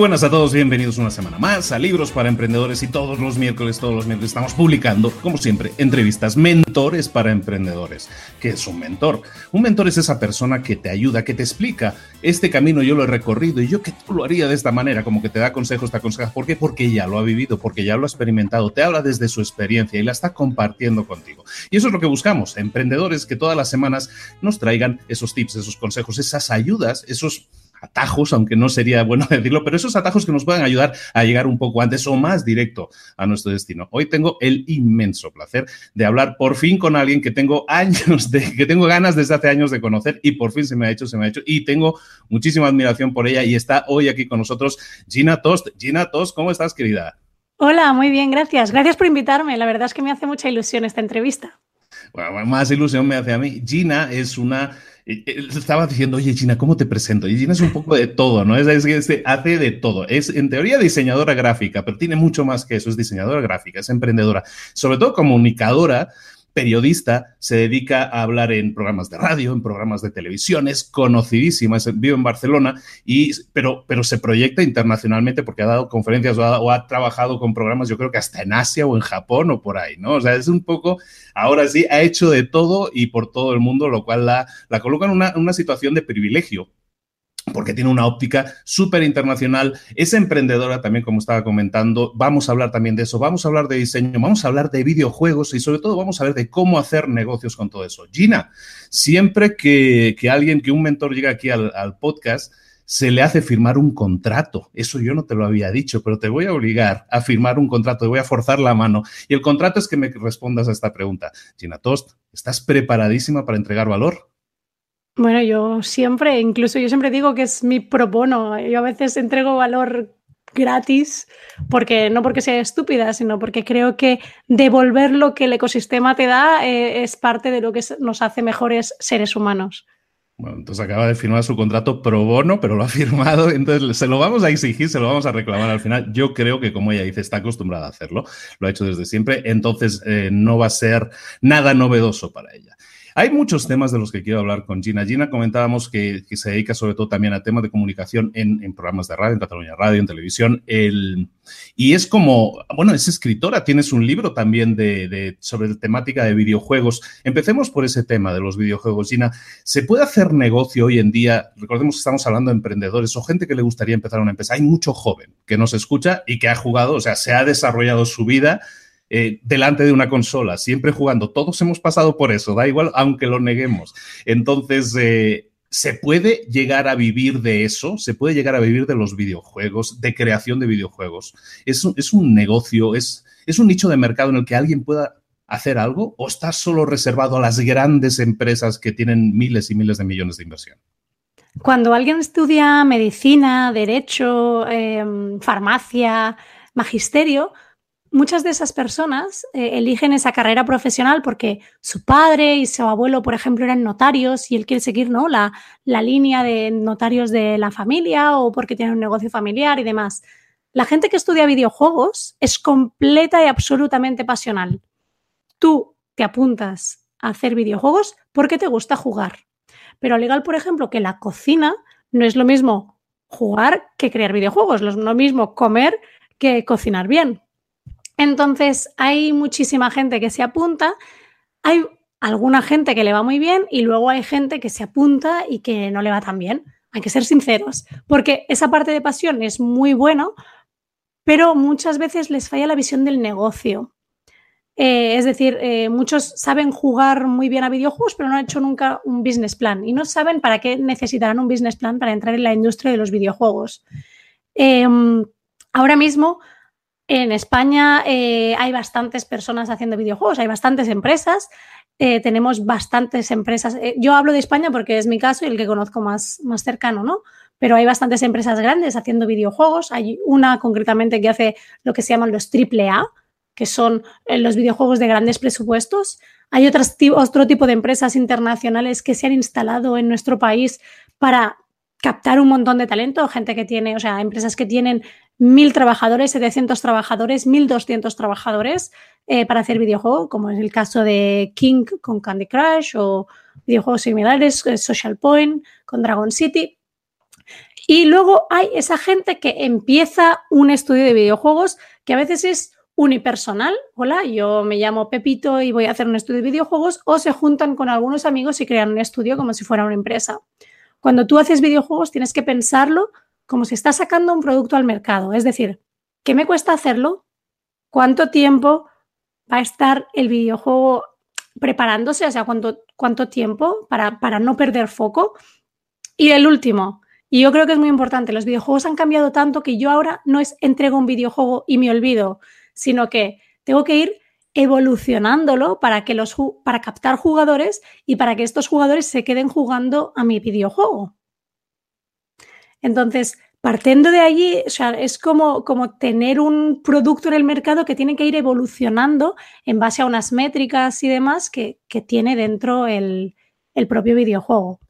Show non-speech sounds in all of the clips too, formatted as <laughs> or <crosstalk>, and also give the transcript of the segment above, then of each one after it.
Buenas a todos, bienvenidos una semana más a Libros para Emprendedores y todos los miércoles, todos los miércoles estamos publicando, como siempre, entrevistas, mentores para emprendedores. ¿Qué es un mentor? Un mentor es esa persona que te ayuda, que te explica, este camino yo lo he recorrido y yo que tú lo haría de esta manera, como que te da consejos, te aconseja. ¿Por qué? Porque ya lo ha vivido, porque ya lo ha experimentado, te habla desde su experiencia y la está compartiendo contigo. Y eso es lo que buscamos, emprendedores que todas las semanas nos traigan esos tips, esos consejos, esas ayudas, esos atajos, aunque no sería bueno <laughs> decirlo, pero esos atajos que nos puedan ayudar a llegar un poco antes o más directo a nuestro destino. Hoy tengo el inmenso placer de hablar por fin con alguien que tengo años de, que tengo ganas desde hace años de conocer y por fin se me ha hecho, se me ha hecho y tengo muchísima admiración por ella y está hoy aquí con nosotros Gina Tost. Gina Tost, ¿cómo estás, querida? Hola, muy bien, gracias. Gracias por invitarme. La verdad es que me hace mucha ilusión esta entrevista. Bueno, más ilusión me hace a mí. Gina es una estaba diciendo, oye, Gina, ¿cómo te presento? Y Gina es un poco de todo, ¿no? Es, es, hace de todo. Es en teoría diseñadora gráfica, pero tiene mucho más que eso. Es diseñadora gráfica, es emprendedora, sobre todo comunicadora periodista, se dedica a hablar en programas de radio, en programas de televisión, es conocidísima, vive en Barcelona, y, pero, pero se proyecta internacionalmente porque ha dado conferencias o ha, o ha, trabajado con programas, yo creo que hasta en Asia o en Japón o por ahí, ¿no? O sea, es un poco, ahora sí, ha hecho de todo y por todo el mundo, lo cual la, la coloca en una, una situación de privilegio porque tiene una óptica súper internacional, es emprendedora también, como estaba comentando, vamos a hablar también de eso, vamos a hablar de diseño, vamos a hablar de videojuegos y sobre todo vamos a ver de cómo hacer negocios con todo eso. Gina, siempre que, alguien, que un mentor llega aquí al, al podcast, se le hace firmar un contrato. Eso yo no te lo había dicho, pero te voy a obligar a firmar un contrato, te voy a forzar la mano. Y el contrato es que me respondas a esta pregunta. Gina Tost, ¿estás preparadísima para entregar valor? Bueno, yo siempre, incluso yo siempre digo que es mi pro bono. Yo a veces entrego valor gratis, porque no porque sea estúpida, sino porque creo que devolver lo que el ecosistema te da eh, es parte de lo que nos hace mejores seres humanos. Bueno, entonces acaba de firmar su contrato pro bono, pero lo ha <laughs> firmado, entonces se lo vamos a exigir, se lo vamos a reclamar al final. Yo creo que, como ella dice, está acostumbrada a hacerlo, lo ha hecho desde siempre, entonces eh, no va a ser nada novedoso para ella. Hay muchos temas de los que quiero hablar con Gina. Gina comentábamos que, se dedica sobre todo también a temas de comunicación en, programas de radio, en Cataluña Radio, en televisión. El, y es como, bueno, es escritora, tienes un libro también de, de, sobre temática de videojuegos. Empecemos por ese tema de los videojuegos, Gina. ¿Se puede hacer negocio hoy en día? Recordemos que estamos hablando de emprendedores o gente que le gustaría empezar una empresa. Hay mucho joven que nos escucha y que ha jugado, o sea, se ha desarrollado su vida eh, delante de una consola, siempre jugando. Todos hemos pasado por eso, da igual, aunque lo neguemos. Entonces, eh, ¿Se puede llegar a vivir de eso? ¿Se puede llegar a vivir de los videojuegos, de creación de videojuegos? ¿Es, es un negocio, es, es un nicho de mercado en el que alguien pueda hacer algo o está solo reservado a las grandes empresas que tienen miles y miles de millones de inversión? Cuando alguien estudia medicina, derecho, em, farmacia, magisterio, muchas de esas personas eh, eligen esa carrera profesional porque su padre y su abuelo, por ejemplo, eran notarios y él quiere seguir ¿no? la, la línea de notarios de la familia o porque tiene un negocio familiar y demás. La gente que estudia videojuegos es completa y absolutamente pasional. Tú te apuntas a hacer videojuegos porque te gusta jugar. Pero al por ejemplo, que la cocina no es lo mismo jugar que crear videojuegos, no es lo mismo comer que cocinar bien. Entonces, hay muchísima gente que se apunta, hay alguna gente que le va muy bien y luego hay gente que se apunta y que no le va tan bien. Hay que ser sinceros, porque esa parte de pasión es muy bueno, pero muchas veces les falla la visión del negocio. Eh, es decir, eh, muchos saben jugar muy bien a videojuegos, pero no han hecho nunca un business plan y no saben para qué necesitarán un business plan para entrar en la industria de los videojuegos. Em, ahora mismo en España eh, hay bastantes personas haciendo videojuegos, hay bastantes empresas, eh, tenemos bastantes empresas. Eh, yo hablo de España porque es mi caso y el que conozco más, más cercano, ¿no? Pero hay bastantes empresas grandes haciendo videojuegos. Hay una concretamente que hace lo que se llaman los AAA, que son los videojuegos de grandes presupuestos. Hay otro tipo de empresas internacionales que se han instalado en nuestro país para captar un montón de talento, gente que tiene, o sea, empresas que tienen mil trabajadores, 700 trabajadores, 1200 trabajadores eh, para hacer videojuegos, como es el caso de King con Candy Crush o videojuegos similares, eh, Social Point con Dragon City. Y luego hay esa gente que empieza un estudio de videojuegos que a veces es unipersonal. Hola, yo me llamo Pepito y voy a hacer un estudio de videojuegos o se juntan con algunos amigos y crean un estudio como si fuera una empresa. Cuando tú haces videojuegos tienes que pensarlo como si estás sacando un producto al mercado. Es decir, ¿qué me cuesta hacerlo? ¿Cuánto tiempo va a estar el videojuego preparándose? O sea, ¿cuánto, cuánto tiempo para, para no perder foco? Y el último, y yo creo que es muy importante, los videojuegos han cambiado tanto que yo ahora no es entrego un videojuego y me olvido, sino que tengo que ir evolucionándolo para, que los, para captar jugadores y para que estos jugadores se queden jugando a mi videojuego. Entonces, partiendo de allí, o sea, es como, como tener un producto en el mercado que tiene que ir evolucionando en base a unas métricas y demás que, tiene dentro el propio videojuego.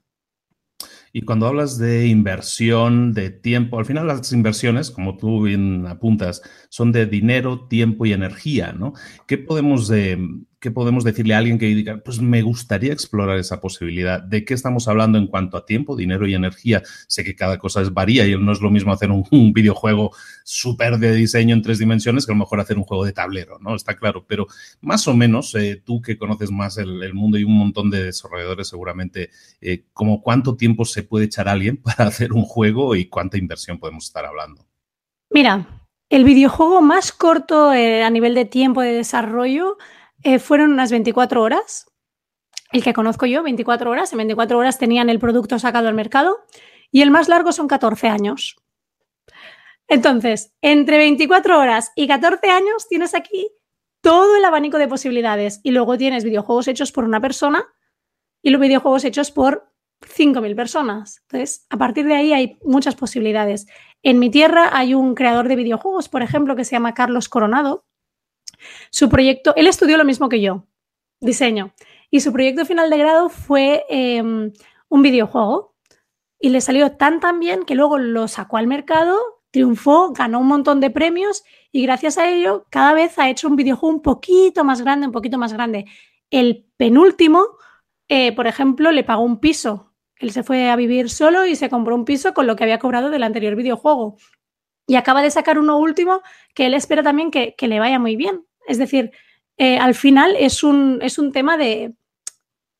Y cuando hablas de inversión, de tiempo, al final las inversiones, como tú bien apuntas, son de dinero, tiempo y energía, ¿no? ¿Qué podemos, eh, ¿qué podemos decirle a alguien que diga, pues me gustaría explorar esa posibilidad? ¿De qué estamos hablando en cuanto a tiempo, dinero y energía? Sé que cada cosa es varía y no es lo mismo hacer un, videojuego súper de diseño en tres dimensiones que a lo mejor hacer un juego de tablero, ¿no? Está claro, pero más o menos, eh, tú que conoces más el, mundo y un montón de desarrolladores seguramente, eh, como cuánto tiempo se puede echar alguien <laughs> para hacer un juego y cuánta inversión podemos estar hablando? Mira, el videojuego más corto eh, a nivel de tiempo de desarrollo eh, fueron unas 24 horas. El que conozco yo, 24 horas. En 24 horas tenían el producto sacado al mercado. Y el más largo son 14 años. Entonces, entre 24 horas y 14 años tienes aquí todo el abanico de posibilidades. Y luego tienes videojuegos hechos por una persona y los videojuegos hechos por 5.000 personas. Entonces, a partir de ahí hay muchas posibilidades. En mi tierra hay un creador de videojuegos, por ejemplo, que se llama Carlos Coronado. Su proyecto, él estudió lo mismo que yo, diseño, y su proyecto final de grado fue em, un videojuego y le salió tan tan bien que luego lo sacó al mercado, triunfó, ganó un montón de premios y gracias a ello cada vez ha hecho un videojuego un poquito más grande, un poquito más grande. El penúltimo, eh, por ejemplo, le pagó un piso él se fue a vivir solo y se compró un piso con lo que había cobrado del anterior videojuego. Y acaba de sacar uno último que él espera también que, le vaya muy bien. Es decir, eh, al final es un, es un tema de,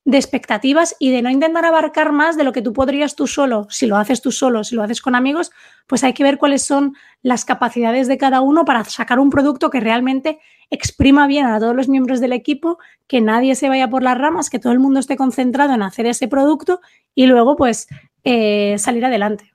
de expectativas y de no intentar abarcar más de lo que tú podrías tú solo. Si lo haces tú solo, si lo haces con amigos, pues hay que ver cuáles son las capacidades de cada uno para sacar un producto que realmente exprima bien a todos los miembros del equipo, que nadie se vaya por las ramas, que todo el mundo esté concentrado en hacer ese producto y luego pues eh, salir adelante.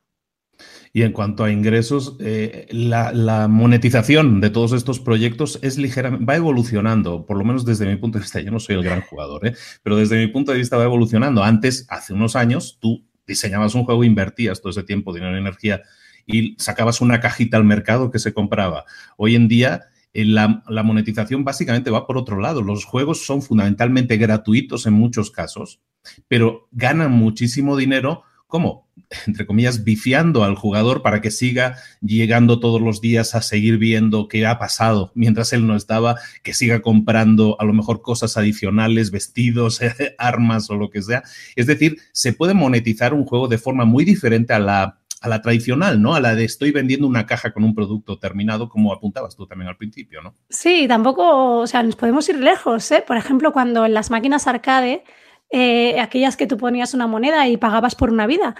Y en cuanto a ingresos, eh, la, monetización de todos estos proyectos es ligeramente, va evolucionando, por lo menos desde mi punto de vista. Yo no soy el gran jugador, ¿eh? pero desde mi punto de vista va evolucionando. Antes, hace unos años, tú diseñabas un juego, invertías todo ese tiempo, dinero y energía y sacabas una cajita al mercado que se compraba. Hoy en día, eh, la, la, monetización básicamente va por otro lado. Los juegos son fundamentalmente gratuitos en muchos casos, pero ganan muchísimo dinero ¿Cómo? Entre comillas, viciando al jugador para que siga llegando todos los días a seguir viendo qué ha pasado mientras él no estaba, que siga comprando a lo mejor cosas adicionales, vestidos, <laughs> armas o lo que sea. Es decir, se puede monetizar un juego de forma muy diferente a la, a la tradicional, ¿no? A la de estoy vendiendo una caja con un producto terminado, como apuntabas tú también al principio, ¿no? Sí, tampoco, o sea, nos podemos ir lejos, ¿eh? Por ejemplo, cuando en las máquinas arcade eh, aquellas que tú ponías una moneda y pagabas por una vida.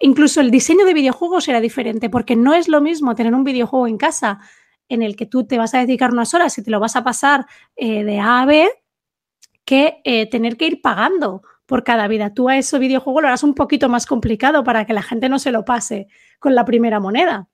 Incluso el diseño de videojuegos era diferente, porque no es lo mismo tener un videojuego en casa en el que tú te vas a dedicar unas horas y te lo vas a pasar eh, de A a B, que eh, tener que ir pagando por cada vida. Tú a ese videojuego lo harás un poquito más complicado para que la gente no se lo pase con la primera moneda.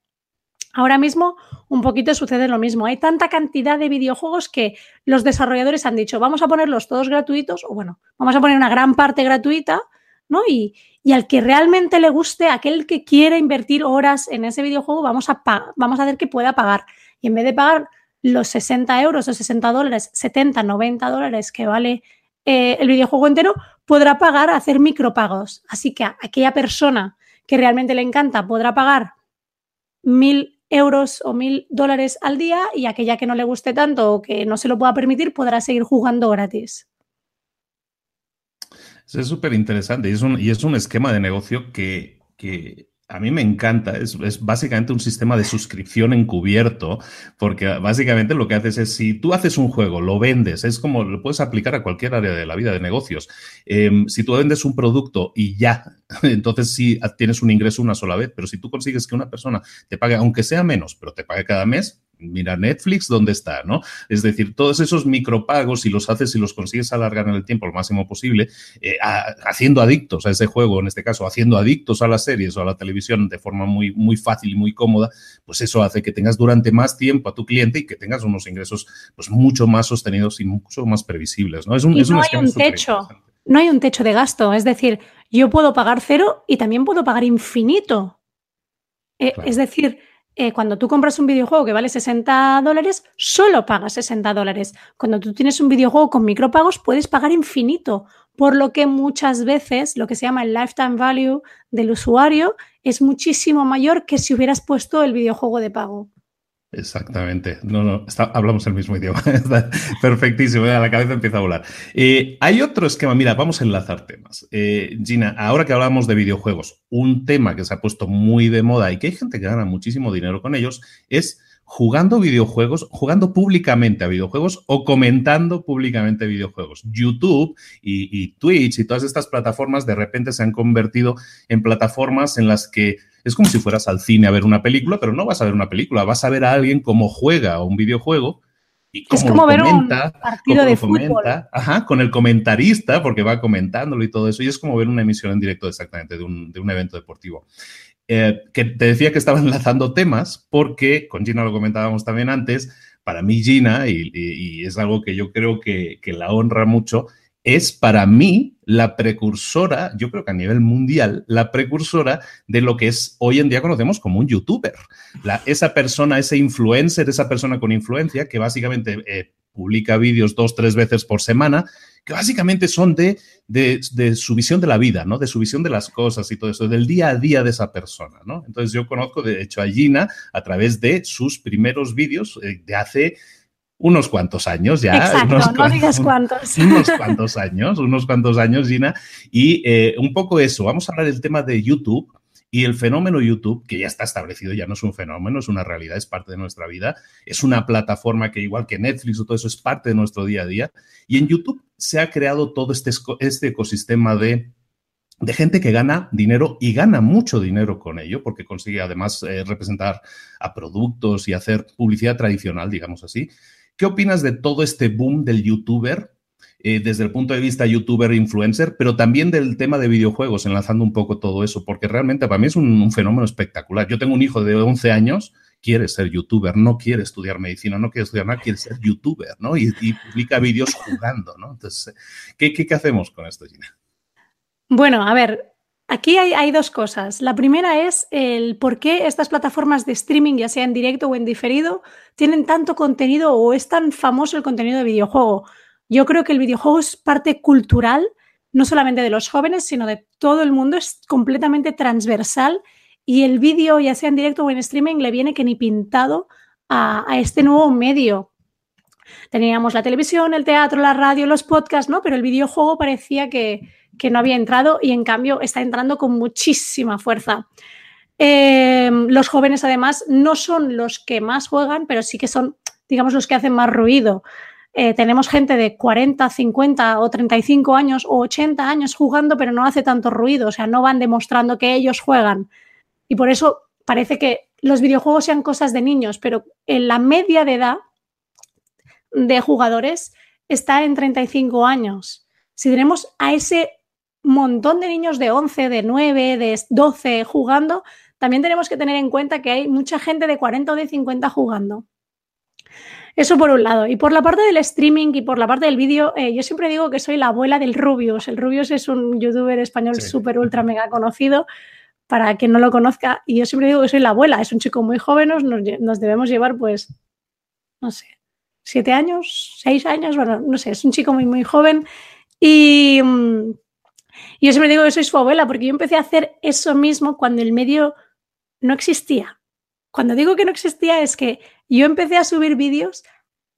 Ahora mismo un poquito sucede lo mismo. Hay tanta cantidad de videojuegos que los desarrolladores han dicho, vamos a ponerlos todos gratuitos, o bueno, vamos a poner una gran parte gratuita, ¿no? Y, al que realmente le guste, aquel que quiera invertir horas en ese videojuego, vamos a, vamos a hacer que pueda pagar. Y en vez de pagar los 60 euros o 60 dólares, 70, 90 dólares que vale eh, el videojuego entero, podrá pagar, hacer micropagos. Así que aquella persona que realmente le encanta podrá pagar mil euros o mil dólares al día y aquella que no le guste tanto o que no se lo pueda permitir podrá seguir jugando gratis. Es súper interesante y es, un, esquema de negocio que, que a mí me encanta, es, básicamente un sistema de suscripción encubierto, porque básicamente lo que haces es, si tú haces un juego, lo vendes, es como lo puedes aplicar a cualquier área de la vida de negocios. Em, si tú vendes un producto y ya, <laughs> entonces sí tienes un ingreso una sola vez, pero si tú consigues que una persona te pague, aunque sea menos, pero te pague cada mes, mira Netflix, ¿dónde está? ¿no? Es decir, todos esos micropagos, si los haces y los consigues alargar en el tiempo lo máximo posible, eh, haciendo adictos a ese juego, en este caso, haciendo adictos a las series o a la televisión de forma muy, muy fácil y muy cómoda, pues eso hace que tengas durante más tiempo a tu cliente y que tengas unos ingresos pues, mucho más sostenidos y mucho más previsibles. No, es un, no hay un techo. No hay un techo de gasto, es decir, yo puedo pagar cero y también puedo pagar infinito. Eh, es decir, eh, cuando tú compras un videojuego que vale 60 dólares, solo pagas 60 dólares. Cuando tú tienes un videojuego con micropagos, puedes pagar infinito, por lo que muchas veces lo que se llama el lifetime value del usuario es muchísimo mayor que si hubieras puesto el videojuego de pago. Exactamente. No, no, hablamos el mismo idioma. <laughs> perfectísimo. la cabeza empieza a volar. Eh, hay otro esquema. Mira, vamos a enlazar temas. Eh, Gina, ahora que hablamos de videojuegos, un tema que se ha puesto muy de moda y que hay gente que gana muchísimo dinero con ellos es jugando videojuegos, jugando públicamente a videojuegos o comentando públicamente videojuegos. YouTube y, y Twitch y todas estas plataformas de repente se han convertido en plataformas en las que es como si fueras al cine a ver una película, pero no vas a ver una película, vas a ver a alguien cómo juega un videojuego y cómo es como ver un partido de fútbol. Ajá, con el comentarista, porque va comentándolo y todo eso, y es como ver una emisión en directo exactamente de un, de un evento deportivo. Eh, que te decía que estaba enlazando <laughs> temas, porque con Gina lo comentábamos también antes, para mí Gina, y, es algo que yo creo que, que la honra mucho, es para mí la precursora, yo creo que a nivel mundial, la precursora de lo que es hoy en día conocemos como un youtuber. esa persona, ese influencer, esa persona con influencia que básicamente eh, publica vídeos dos, tres veces por semana, que básicamente son de, de, su visión de la vida, ¿no? De su visión de las cosas y todo eso, del día a día de esa persona, ¿no? Entonces yo conozco, de hecho, a Gina a través de sus primeros vídeos eh, de hace unos cuantos años ya. Exacto, unos no digas cuántos. <laughs> Unos cuantos años, unos cuantos años, Gina. Y eh, un poco eso, vamos a hablar del tema de YouTube Y el fenómeno YouTube, que ya está establecido, ya no es un fenómeno, es una realidad, es parte de nuestra vida, es una plataforma que igual que Netflix o todo eso es parte de nuestro día a día. Y en YouTube se ha creado todo este, este ecosistema de de gente que gana dinero y gana mucho dinero con ello, porque consigue además eh, representar a productos y hacer publicidad tradicional, digamos así. ¿Qué opinas de todo este boom del youtuber eh, desde el punto de vista youtuber influencer, pero también del tema de videojuegos, enlazando un poco todo eso, porque realmente para mí es un, fenómeno espectacular. Yo tengo un hijo de 11 años, quiere ser youtuber, no quiere estudiar medicina, no quiere estudiar nada, quiere ser youtuber, ¿no? Y, publica vídeos jugando, ¿no? Entonces, ¿qué, qué, hacemos con esto, Gina? Bueno, a ver, Aquí hay, hay, dos cosas. La primera es el por qué estas plataformas de streaming, ya sea en directo o en diferido, tienen tanto contenido o es tan famoso el contenido de videojuego. Yo creo que el videojuego es parte cultural, no solamente de los jóvenes, sino de todo el mundo, es completamente transversal y el vídeo, ya sea en directo o en streaming, le viene que ni pintado a, este nuevo medio. Teníamos la televisión, el teatro, la radio, los podcasts, ¿no? Pero el videojuego parecía que, no había entrado y en cambio está entrando con muchísima fuerza. Eh, los jóvenes además no son los que más juegan, pero sí que son, digamos, los que hacen más ruido. Eh, tenemos gente de 40, 50 o 35 años o 80 años jugando, pero no hace tanto ruido, o sea, no van demostrando que ellos juegan. Y por eso parece que los videojuegos sean cosas de niños, pero en la media de edad de jugadores está en 35 años. Si tenemos a ese montón de niños de 11, de 9, de 12 jugando, también tenemos que tener en cuenta que hay mucha gente de 40 o de 50 jugando. Eso por un lado. Y por la parte del streaming y por la parte del vídeo, eh, yo siempre digo que soy la abuela del Rubius. El Rubius es un youtuber español súper, ultra, mega conocido. Para quien no lo conozca, y yo siempre digo que soy la abuela. Es un chico muy joven, nos, nos debemos llevar, pues, no sé, siete años, seis años, bueno, no sé, es un chico muy, muy joven. Y, mm, y yo siempre digo que soy su abuela, porque yo empecé a hacer eso mismo cuando el medio no existía. Cuando digo que no existía es que yo empecé a subir vídeos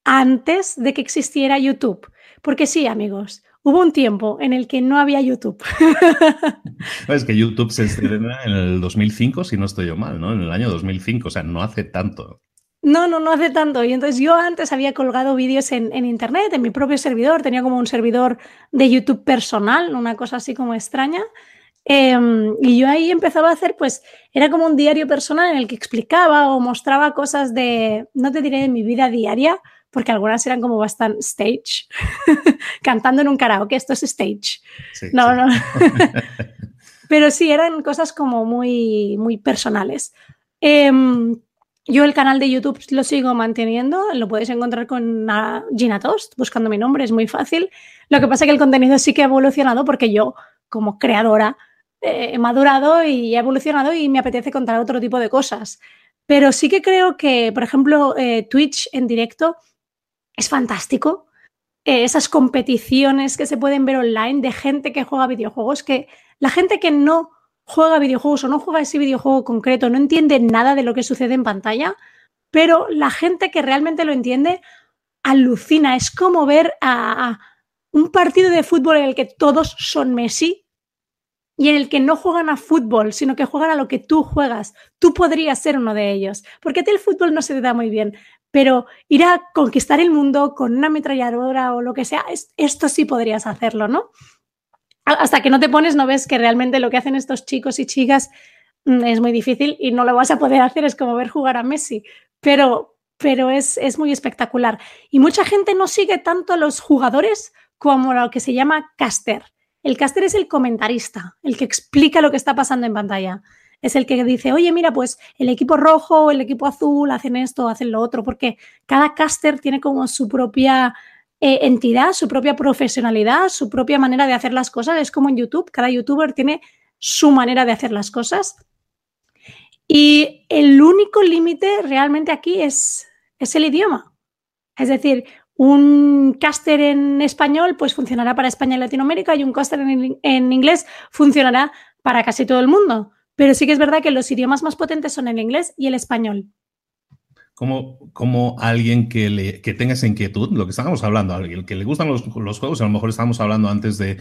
antes de que existiera YouTube. Porque sí, amigos, hubo un tiempo en el que no había YouTube. <laughs> es que YouTube se estrena en el 2005, si no estoy yo mal, ¿no? En el año 2005, o sea, no hace tanto. No, no, no hace tanto. Y entonces yo antes había colgado vídeos en, en, internet, en mi propio servidor. Tenía como un servidor de YouTube personal, una cosa así como extraña. Em, y yo ahí empezaba a hacer, pues, era como un diario personal en el que explicaba o mostraba cosas de, no te diré de mi vida diaria, porque algunas eran como bastante stage, <laughs> cantando en un karaoke, esto es stage. no, no. <laughs> Pero sí, eran cosas como muy, muy personales. Em, yo el canal de YouTube lo sigo manteniendo, lo puedes encontrar con Gina Toast, buscando mi nombre, es muy fácil. Lo que pasa es que el contenido sí que ha evolucionado porque yo, como creadora, he madurado y he evolucionado y me apetece contar otro tipo de cosas. Pero sí que creo que, por ejemplo, eh, Twitch en directo es fantástico. Eh, esas competiciones que se pueden ver online de gente que juega videojuegos, que la gente que no juega videojuegos o no juega ese videojuego concreto no entiende nada de lo que sucede en pantalla, pero la gente que realmente lo entiende alucina. Es como ver a un partido de fútbol en el que todos son Messi y en el que no juegan a fútbol, sino que juegan a lo que tú juegas. Tú podrías ser uno de ellos, porque a ti el fútbol no se te da muy bien, pero ir a conquistar el mundo con una ametralladora o lo que sea, esto sí podrías hacerlo, ¿no? Hasta que no te pones, no ves que realmente lo que hacen estos chicos y chicas mm, es muy difícil y no lo vas a poder hacer, es como ver jugar a Messi, pero, pero es, es muy espectacular. Y mucha gente no sigue tanto a los jugadores como lo que se llama caster el caster es el comentarista, el que explica lo que está pasando en pantalla. Es el que dice, oye, mira, pues el equipo rojo, el equipo azul hacen esto, hacen lo otro, porque cada caster tiene como su propia eh, entidad, su propia profesionalidad, su propia manera de hacer las cosas. Es como en YouTube, cada youtuber tiene su manera de hacer las cosas. Y el único límite realmente aquí es, es el idioma. Es decir, un caster en español pues funcionará para España y Latinoamérica y un caster en, inglés funcionará para casi todo el mundo. Pero sí que es verdad que los idiomas más potentes son el inglés y el español. Como, alguien que, le, que tenga esa inquietud, lo que estábamos hablando, alguien que le gustan los, juegos, a lo mejor estábamos hablando antes de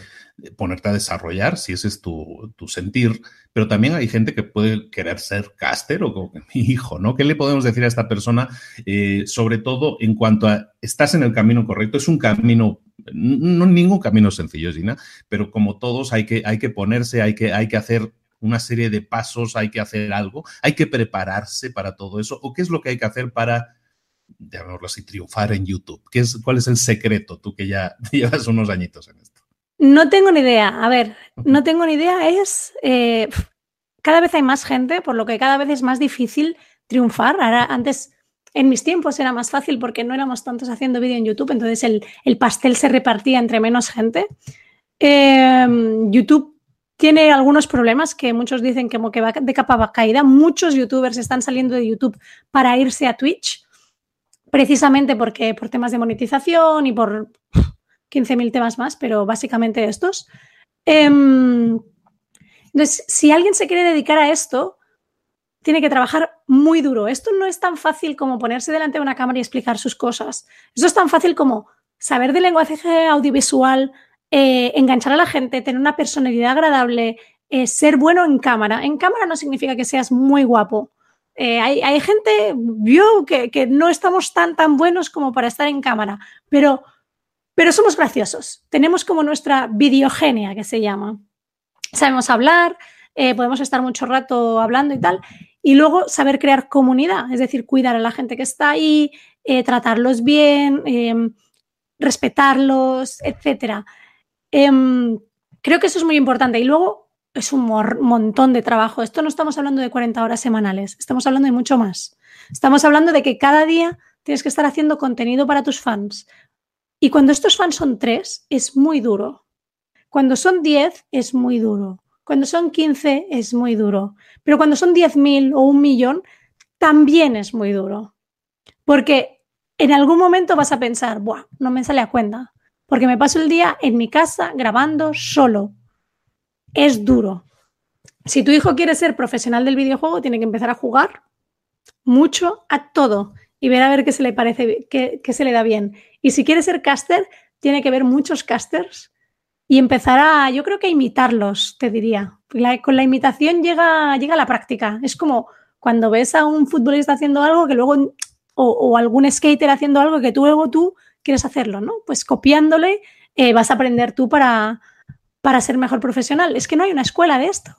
ponerte a desarrollar, si ese es tu, tu, sentir, pero también hay gente que puede querer ser caster o mi <laughs> hijo, ¿no? ¿Qué le podemos decir a esta persona, eh, sobre todo en cuanto a estás en el camino correcto? Es un camino, no ningún camino sencillo, Gina, pero como todos hay que, hay que ponerse, hay que, hay que hacer una serie de pasos, hay que hacer algo, hay que prepararse para todo eso, o qué es lo que hay que hacer para, llamémoslo así, triunfar en YouTube. ¿Qué es, ¿Cuál es el secreto, tú que ya <laughs> llevas unos añitos en esto? No tengo ni idea. A ver, no tengo ni idea. Es eh, cada vez hay más gente, por lo que cada vez es más difícil triunfar. Ahora, antes, en mis tiempos era más fácil porque no éramos tantos haciendo vídeo en YouTube, entonces el, el, pastel se repartía entre menos gente. Eh, YouTube tiene algunos problemas que muchos dicen que, que va de capa caída. Muchos youtubers están saliendo de YouTube para irse a Twitch, precisamente porque por temas de monetización y por 15.000 temas más, pero básicamente estos. entonces, si alguien se quiere dedicar a esto, tiene que trabajar muy duro. Esto no es tan fácil como ponerse delante de una cámara y explicar sus cosas. Esto es tan fácil como saber de lenguaje audiovisual, eh, enganchar a la gente, tener una personalidad agradable, eh, ser bueno en cámara. En cámara no significa que seas muy guapo. Eh, hay, gente, yo, que, que, no estamos tan, tan buenos como para estar en cámara, pero, pero somos graciosos. Tenemos como nuestra videogenia, que se llama. Sabemos hablar, podemos estar mucho rato hablando y tal. Y luego saber crear comunidad, es decir, cuidar a la gente que está ahí, tratarlos bien, respetarlos, etcétera. Eh, creo que eso es muy importante. Y luego es un montón de trabajo. Esto no estamos hablando de 40 horas semanales, estamos hablando de mucho más. Estamos hablando de que cada día tienes que estar haciendo contenido para tus fans. Y cuando estos fans son tres, es muy duro. Cuando son 10, es muy duro. Cuando son 15, es muy duro. Pero cuando son 10.000 o un millón, también es muy duro. Porque en algún momento vas a pensar, Buah, no me sale a cuenta porque me paso el día en mi casa grabando solo. Es duro. Si tu hijo quiere ser profesional del videojuego, tiene que empezar a jugar mucho a todo y ver a ver qué se le parece, qué, se le da bien. Y si quiere ser caster, tiene que ver muchos casters y empezar a, yo creo que imitarlos, te diría. con la imitación llega, llega la práctica. Es como cuando ves a un futbolista haciendo algo que luego, o, o algún skater haciendo algo que tú luego tú quieres hacerlo, ¿no? Pues copiándole eh, vas a aprender tú para, para ser mejor profesional. Es que no hay una escuela de esto.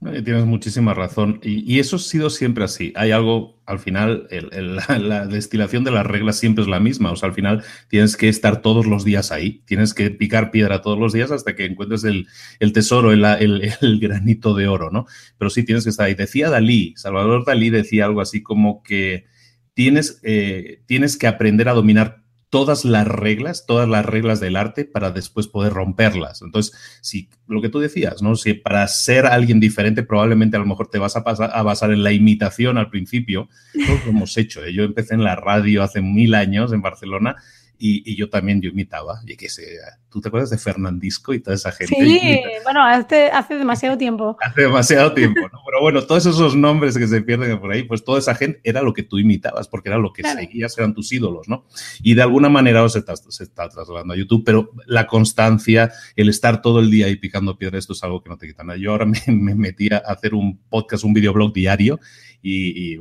Tienes muchísima razón. Y, eso ha sido siempre así. Hay algo, al final, <laughs> la, destilación de las reglas siempre es la misma. O sea, al final tienes que estar todos los días ahí. Tienes que picar piedra todos los días hasta que encuentres el, tesoro, el, el, granito de oro, ¿no? Pero sí tienes que estar ahí. Decía Dalí, Salvador Dalí decía algo así como que tienes, eh, tienes que aprender a dominar todas las reglas, todas las reglas del arte para después poder romperlas. Entonces, si lo que tú decías, ¿no? Si para ser alguien diferente probablemente a lo mejor te vas a, pasar, a basar en la imitación al principio, lo hemos hecho. ¿eh? Yo empecé en la radio hace mil años en Barcelona y, yo también yo imitaba, y que sé, ¿tú te acuerdas de Fernandisco y toda esa gente? Sí, bueno, hace, hace demasiado tiempo. Hace demasiado tiempo, ¿no? Pero bueno, todos esos nombres que se pierden por ahí, pues toda esa gente era lo que tú imitabas, porque era lo que seguías, eran tus ídolos, ¿no? Y de alguna manera se está, se está trasladando a YouTube, pero la constancia, el estar todo el día ahí picando piedra, esto es algo que no te quita nada. Yo ahora <laughs> me, me metí a hacer un podcast, un videoblog diario y, y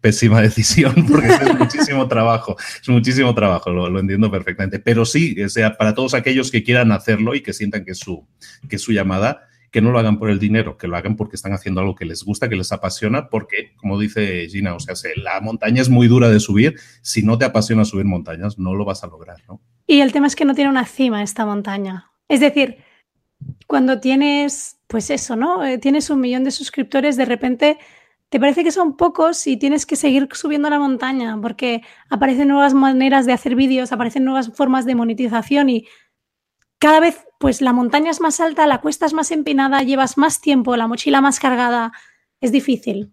pésima <laughs> decisión porque es muchísimo trabajo, es muchísimo trabajo, lo, entiendo perfectamente. Pero sí, o sea, para todos aquellos que quieran hacerlo y que sientan que es su, que su llamada, que no lo hagan por el dinero, que lo hagan porque están haciendo algo que les gusta, que les apasiona, porque, como dice Gina, o sea, la montaña es muy dura de subir, si no te apasiona subir montañas, no lo vas a lograr, ¿no? Y el tema es que no tiene una cima esta montaña. Es decir, cuando tienes, pues eso, ¿no? Eh, tienes un millón de suscriptores, de repente te parece que son pocos y tienes que seguir subiendo la montaña porque aparecen nuevas maneras de hacer vídeos, aparecen nuevas formas de monetización y cada vez pues la montaña es más alta, la cuesta es más empinada, llevas más tiempo, la mochila más cargada, es difícil.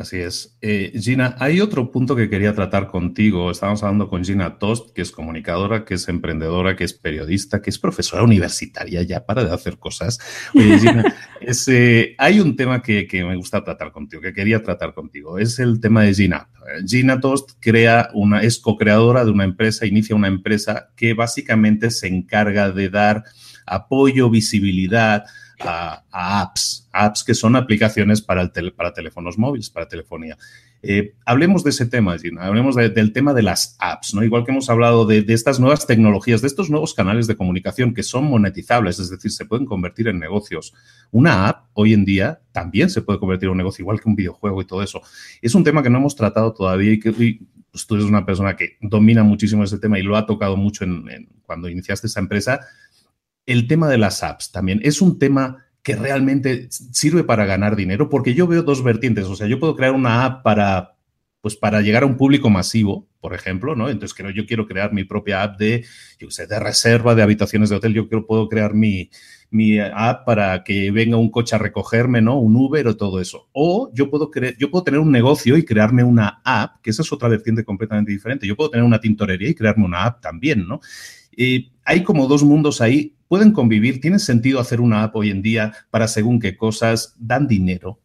Así es. Eh, Gina, hay otro punto que quería tratar contigo. Estábamos hablando con Gina Tost, que es comunicadora, que es emprendedora, que es periodista, que es profesora universitaria, ya para de hacer cosas. Oye, Gina, <laughs> eh, hay un tema que, me gusta tratar contigo, que quería tratar contigo. Es el tema de Gina. Gina Tost crea una, es co-creadora de una empresa, inicia una empresa que básicamente se encarga de dar apoyo, visibilidad, a, apps, apps que son aplicaciones para, el para teléfonos móviles, para telefonía. Eh, hablemos de ese tema, hablemos del tema de las apps, ¿no? Igual que hemos hablado de, estas nuevas tecnologías, de estos nuevos canales de comunicación que son monetizables, es decir, se pueden convertir en negocios. Una app hoy en día también se puede convertir en un negocio, igual que un videojuego y todo eso. Es un tema que no hemos tratado todavía y que pues, tú eres una persona que domina muchísimo ese tema y lo ha tocado mucho en, cuando iniciaste esa empresa el tema de las apps también es un tema que realmente sirve para ganar dinero, porque yo veo dos vertientes. O sea, yo puedo crear una app para, pues, para llegar a un público masivo, por ejemplo, ¿no? Entonces, yo quiero crear mi propia app de, yo sé, de reserva de habitaciones de hotel. Yo quiero, puedo crear mi, mi app para que venga un coche a recogerme, ¿no? Un Uber o todo eso. O yo puedo, yo puedo tener un negocio y crearme una app, que esa es otra vertiente completamente diferente. Yo puedo tener una tintorería y crearme una app también, ¿no? Y hay como dos mundos ahí pueden convivir? ¿Tiene sentido hacer una app hoy en día para según qué cosas? ¿Dan dinero?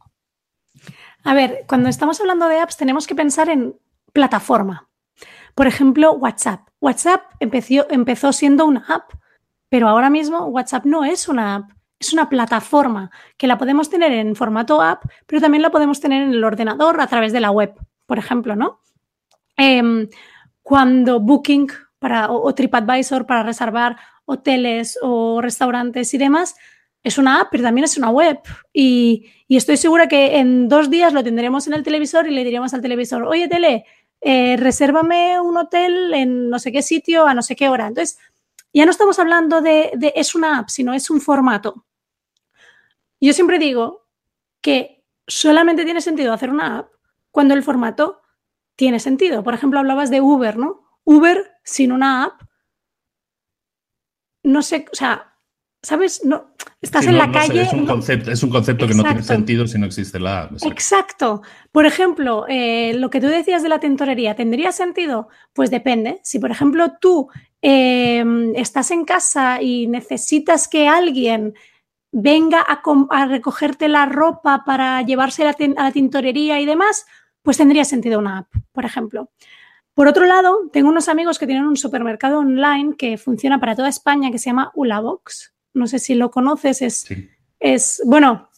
A ver, cuando estamos hablando de apps tenemos que pensar en plataforma. Por ejemplo, WhatsApp. WhatsApp empezó, empezó siendo una app, pero ahora mismo WhatsApp no es una app, es una plataforma que la podemos tener en formato app, pero también la podemos tener en el ordenador a través de la web, por ejemplo, ¿no? Em, cuando Booking para, o, TripAdvisor para reservar hoteles o restaurantes y demás, es una app, pero también es una web. Y, estoy segura que en dos días lo tendremos en el televisor y le diríamos al televisor, oye, tele, eh, resérvame un hotel en no sé qué sitio a no sé qué hora. Entonces, ya no estamos hablando de, de es una app, sino es un formato. Yo siempre digo que solamente tiene sentido hacer una app cuando el formato tiene sentido. Por ejemplo, hablabas de Uber, ¿no? Uber sin una app no sé, o sea, ¿sabes? No, estás en la calle. es, un concepto, es un concepto que no tiene sentido si no existe la app. Exacto. Por ejemplo, eh, lo que tú decías de la tintorería, ¿tendría sentido? Pues depende. Si, por ejemplo, tú em, estás en casa y necesitas que alguien venga a, recogerte la ropa para llevarse a la tintorería y demás, pues tendría sentido una app, por ejemplo. Por otro lado, tengo unos amigos que tienen un supermercado online que funciona para toda España que se llama Ulabox. No sé si lo conoces, es, es bueno,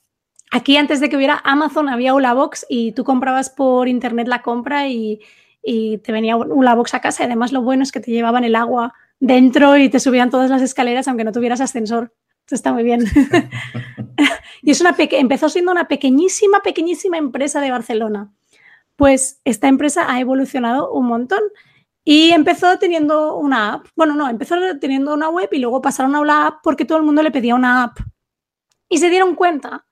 aquí antes de que hubiera Amazon había Ulabox y tú comprabas por internet la compra y, te venía Ulabox a casa. Y además lo bueno es que te llevaban el agua dentro y te subían todas las escaleras aunque no tuvieras ascensor. Esto está muy bien. <laughs> <laughs> y es una empezó siendo una pequeñísima, pequeñísima empresa de Barcelona pues esta empresa ha evolucionado un montón y empezó teniendo una app. Bueno, no, empezó teniendo una web y luego pasaron a una app porque todo el mundo le pedía una app. Y se dieron cuenta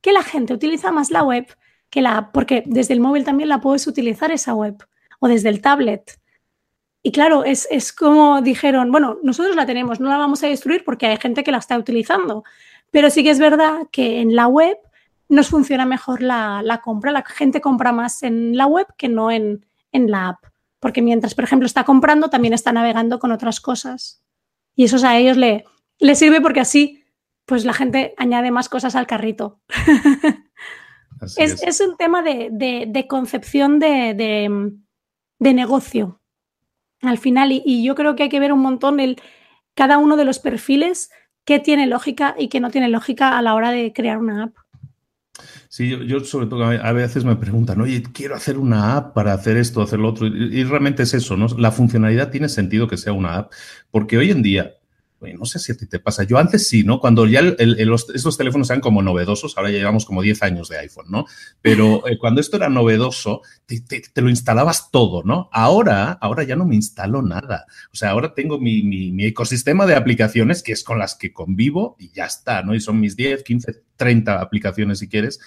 que la gente utiliza más la web que la app, porque desde el móvil también la puedes utilizar esa web o desde el tablet. Y claro, es, es como dijeron, bueno, nosotros la tenemos, no la vamos a destruir porque hay gente que la está utilizando, pero sí que es verdad que en la web nos funciona mejor la, compra. La gente compra más en la web que no en, la app. Porque mientras, por ejemplo, está comprando, también está navegando con otras cosas. Y eso a ellos le, le sirve porque así, pues la gente añade más cosas al carrito. <laughs> es, un tema de, concepción de, negocio al final. Y, yo creo que hay que ver un montón el, cada uno de los perfiles que tiene lógica y que no tiene lógica a la hora de crear una app. Sí, yo, sobre todo a veces me preguntan, oye, quiero hacer una app para hacer esto, hacer lo otro. Y, y realmente es eso, ¿no? La funcionalidad tiene sentido que sea una app, porque hoy en día no sé si a ti te pasa. Yo antes sí, ¿no? Cuando ya estos teléfonos eran como novedosos, ahora ya llevamos como 10 años de iPhone, ¿no? Pero eh, cuando esto era novedoso, te, lo instalabas todo, ¿no? Ahora, ahora ya no me instalo nada. O sea, ahora tengo mi, mi, ecosistema de aplicaciones que es con las que convivo y ya está, ¿no? Y son mis 10, 15, 30 aplicaciones si quieres.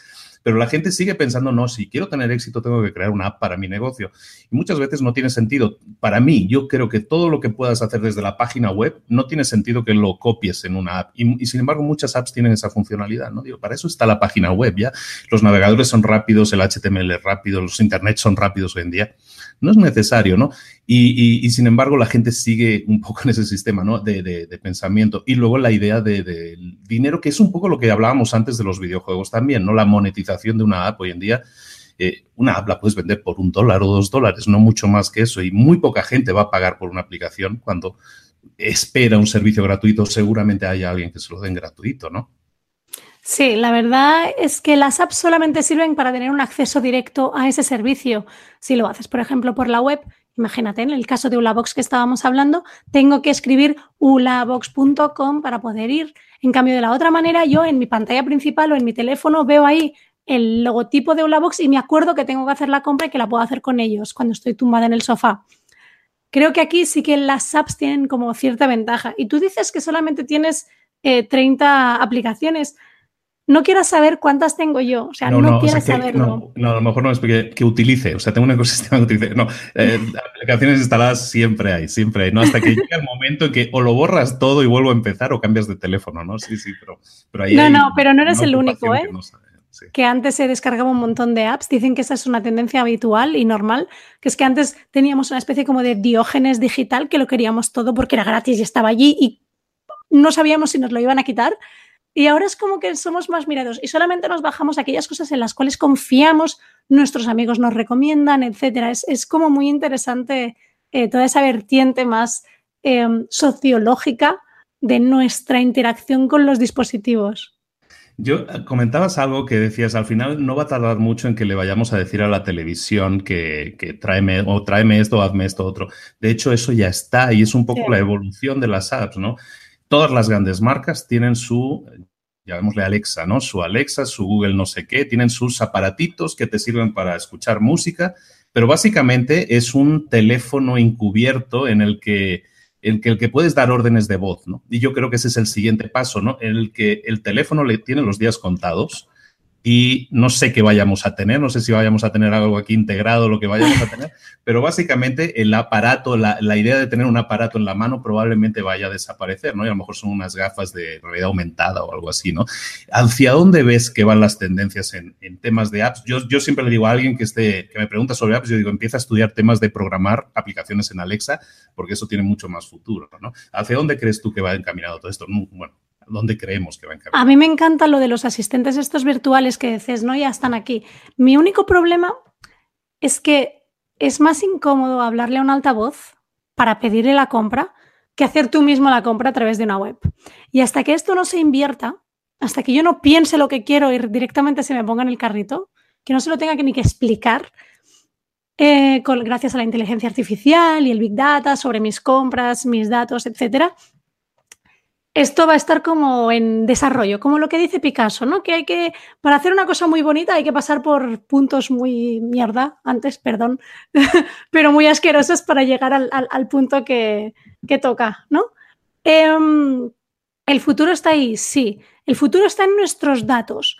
Pero la gente sigue pensando, no, si quiero tener éxito tengo que crear una app para mi negocio. Y muchas veces no tiene sentido. Para mí, yo creo que todo lo que puedas hacer desde la página web no tiene sentido que lo copies en una app. Y, sin embargo, muchas apps tienen esa funcionalidad, ¿no? Digo, para eso está la página web, ¿ya? Los navegadores son rápidos, el HTML es rápido, los internet son rápidos hoy en día. No es necesario, ¿no? Y, sin embargo, la gente sigue un poco en ese sistema, ¿no? De, pensamiento. Y luego la idea del de, dinero, que es un poco lo que hablábamos antes de los videojuegos también, ¿no? La monetización de una app hoy en día. Eh, una app la puedes vender por un dólar o dos dólares, no mucho más que eso. Y muy poca gente va a pagar por una aplicación cuando espera un servicio gratuito. Seguramente haya alguien que se lo den gratuito, ¿no? Sí, la verdad es que las apps solamente sirven para tener un acceso directo a ese servicio. Si lo haces, por ejemplo, por la web, imagínate, en el caso de Ulabox que estábamos hablando, tengo que escribir ulabox.com para poder ir. En cambio, de la otra manera, yo en mi pantalla principal o en mi teléfono veo ahí el logotipo de Ulabox y me acuerdo que tengo que hacer la compra y que la puedo hacer con ellos cuando estoy tumbada en el sofá. Creo que aquí sí que las apps tienen como cierta ventaja. Y tú dices que solamente tienes 30 eh, aplicaciones no quieras saber cuántas tengo yo. O sea, no, no, quieras saberlo. No, a lo mejor no es que, que utilice. O sea, tengo un ecosistema <laughs> que utilice. No, eh, aplicaciones instaladas siempre hay, siempre hay. ¿no? Hasta que <laughs> llega el momento en que o lo borras todo y vuelvo a empezar o cambias de teléfono, ¿no? Sí, sí, pero, pero ahí No, no, pero no eres el único, ¿eh? Que, que antes se descargaba un montón de apps. Dicen que esa es una tendencia habitual y normal, que es que antes teníamos una especie como de diógenes digital que lo queríamos todo porque era gratis y estaba allí y no sabíamos si nos lo iban a quitar y ahora es como que somos más mirados y solamente nos bajamos aquellas cosas en las cuales confiamos, nuestros amigos nos recomiendan, etcétera. Es, como muy interesante eh, toda esa vertiente más em, sociológica de nuestra interacción con los dispositivos. Yo eh, comentabas algo que decías, al final no va a tardar mucho en que le vayamos a decir a la televisión que, que tráeme o tráeme esto, hazme esto, otro. De hecho, eso ya está y es un poco la evolución de las apps, ¿no? todas las grandes marcas tienen su, llamémosle Alexa, ¿no? Su Alexa, su Google no sé qué, tienen sus aparatitos que te sirven para escuchar música, pero básicamente es un teléfono encubierto en el que, el que, puedes dar órdenes de voz, ¿no? Y yo creo que ese es el siguiente paso, ¿no? En el que el teléfono le tiene los días contados y no sé qué vayamos a tener, no sé si vayamos a tener algo aquí integrado, lo que vayamos a <laughs> tener, pero básicamente el aparato, la, idea de tener un aparato en la mano probablemente vaya a desaparecer, ¿no? Y a lo mejor son unas gafas de realidad aumentada o algo así, ¿no? ¿Hacia dónde ves que van las tendencias en, temas de apps? Yo, yo, siempre le digo a alguien que, esté, que me pregunta sobre apps, yo digo, empieza a estudiar temas de programar aplicaciones en Alexa, porque eso tiene mucho más futuro, ¿no? ¿Hacia dónde crees tú que va encaminado todo esto? Bueno, dónde creemos que va a encarar. A mí me encanta lo de los asistentes estos virtuales que dices, ¿no? Ya están aquí. Mi único problema es que es más incómodo hablarle a un altavoz para pedirle la compra que hacer tú mismo la compra a través de una web. Y hasta que esto no se invierta, hasta que yo no piense lo que quiero y directamente se me ponga en el carrito, que no se lo tenga que ni que explicar, eh, gracias a la inteligencia artificial y el big data sobre mis compras, mis datos, etcétera, esto va a estar como en desarrollo, como lo que dice Picasso, ¿no? Que hay que, para hacer una cosa muy bonita hay que pasar por puntos muy mierda, antes, perdón, <laughs> pero muy asquerosos para llegar al, punto que, toca, ¿no? Em, el futuro está ahí, sí. El futuro está en nuestros datos.